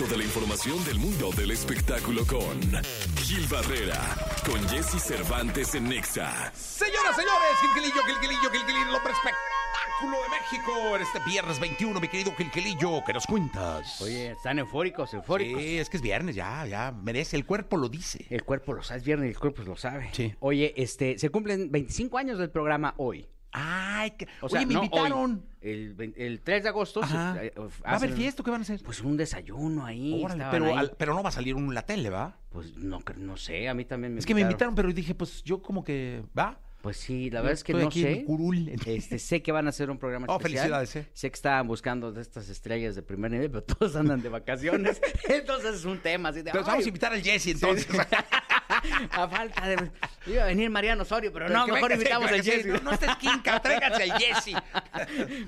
resto de la información del mundo del espectáculo con Gil Barrera, con Jesse Cervantes en Nexa. Señoras, señores, Gilquilillo, Gilquilillo, Gilquilillo, el hombre espectáculo de México. En este viernes 21, mi querido Gilquilillo, ¿qué nos cuentas? Oye, están eufóricos, eufóricos. Sí, es que es viernes, ya, ya, merece, el cuerpo lo dice. El cuerpo lo sabe, es viernes y el cuerpo lo sabe. Sí. Oye, este, se cumplen 25 años del programa hoy. Ay, que... O sea, oye, me no invitaron. hoy, el, el 3 de agosto. se- Ajá. eh, ¿Va a haber hacen, fiesta o qué van a hacer? Pues un desayuno ahí. Órale, estaban pero, ahí. al- pero no va a salir en la tele, ¿va? Pues no, cre- no sé, a mí también me Es que me invitaron, pero dije, pues yo como que, ¿va? Pues sí, la verdad es que Estoy no aquí en mi sé. curul. Este, sé que van a hacer un programa Oh, especial. felicidades, eh. Sé que estaban buscando de estas estrellas de primer nivel, pero todos andan de vacaciones. entonces es un tema así de. Entonces "Ay, vamos a invitar al Jesse, entonces. a falta de. Iba a venir Mariano Osorio, pero no, Que mejor venga, invitamos al sí, Jesse. No, no estés quinca, tráiganse al Jesse.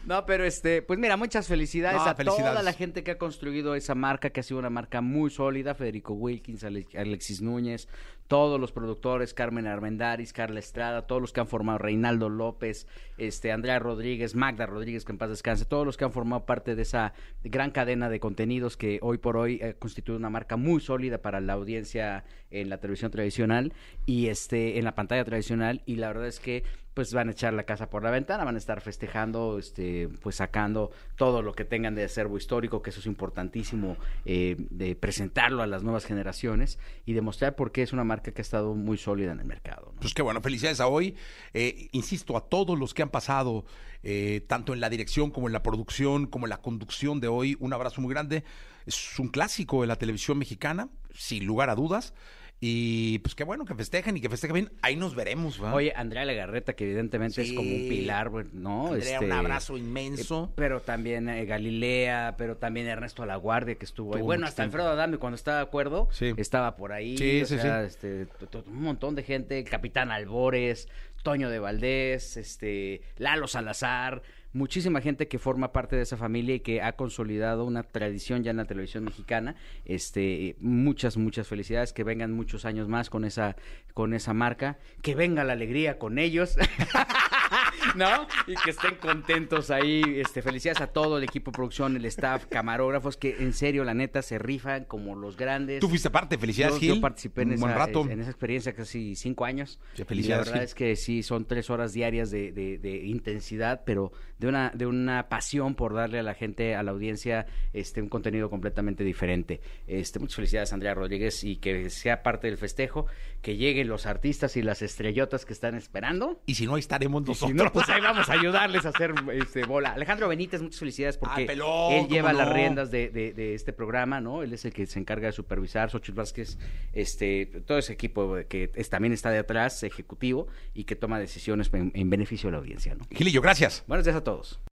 No, pero este, pues mira, muchas felicidades No, a felicidades. toda la gente que ha construido esa marca, que ha sido una marca muy sólida, Federico Wilkins, Ale- Alexis Núñez, todos los productores, Carmen Armendaris, Carla Estrada, todos los que han formado, Reinaldo López, este, Andrea Rodríguez, Magda Rodríguez, que en paz descanse, todos los que han formado parte de esa gran cadena de contenidos que hoy por hoy eh, constituye una marca muy sólida para la audiencia en la televisión tradicional y este en la pantalla tradicional. Y la verdad es que pues van a echar la casa por la ventana, van a estar festejando, este, pues sacando todo lo que tengan de acervo histórico, que eso es importantísimo, eh, de presentarlo a las nuevas generaciones y demostrar por qué es una marca que ha estado muy sólida en el mercado. Pues qué bueno, felicidades a hoy. Eh, insisto, a todos los que han pasado, eh, tanto en la dirección como en la producción, como en la conducción de hoy, un abrazo muy grande. Es un clásico de la televisión mexicana, sin lugar a dudas. Y pues qué bueno que festejen y que festejen bien. Ahí nos veremos, ¿va? Oye, Andrea Legarreta, que evidentemente es como un pilar, ¿no? Andrea, un Este, abrazo inmenso. Eh, pero también eh, Galilea, pero también Ernesto Alaguardia que estuvo ahí. Tuvo Bueno, hasta. Alfredo Adame cuando estaba de acuerdo, Sí. estaba por ahí. Sí, o sí, sea, sí. este, un montón de gente, Capitán Albores, Toño de Valdés, este, Lalo Salazar, muchísima gente que forma parte de esa familia y que ha consolidado una tradición ya en la televisión mexicana. Este, muchas, muchas felicidades, que vengan muchos años más con esa, con esa marca, que venga la alegría con ellos. ¿no? Y que estén contentos ahí. Este, felicidades a todo el equipo de producción, el staff, camarógrafos, que en serio, la neta, se rifan como los grandes. Tú fuiste parte, felicidades, yo, Gil. yo participé en esa, rato. en esa experiencia casi cinco años. Sí, y felicidades, la verdad Gil. es que sí, son tres horas diarias de, de- de intensidad, pero de una, de una pasión por darle a la gente, a la audiencia, este, un contenido completamente diferente. Este, muchas felicidades, Andrea Rodríguez, y que sea parte del festejo, que lleguen los artistas y las estrellotas que están esperando. Y si no, ahí estaremos Y nosotros. si no, pues ahí vamos a ayudarles a hacer este, bola. Alejandro Benítez, muchas felicidades porque Ah, pelón, él lleva las riendas de, de- de este programa, ¿no? Él es el que se encarga de supervisar, Xochitl Vázquez, este, todo ese equipo que es- también está de atrás, ejecutivo, y que toma decisiones en, en beneficio de la audiencia, ¿no? Gilillo, gracias. Buenos días a todos.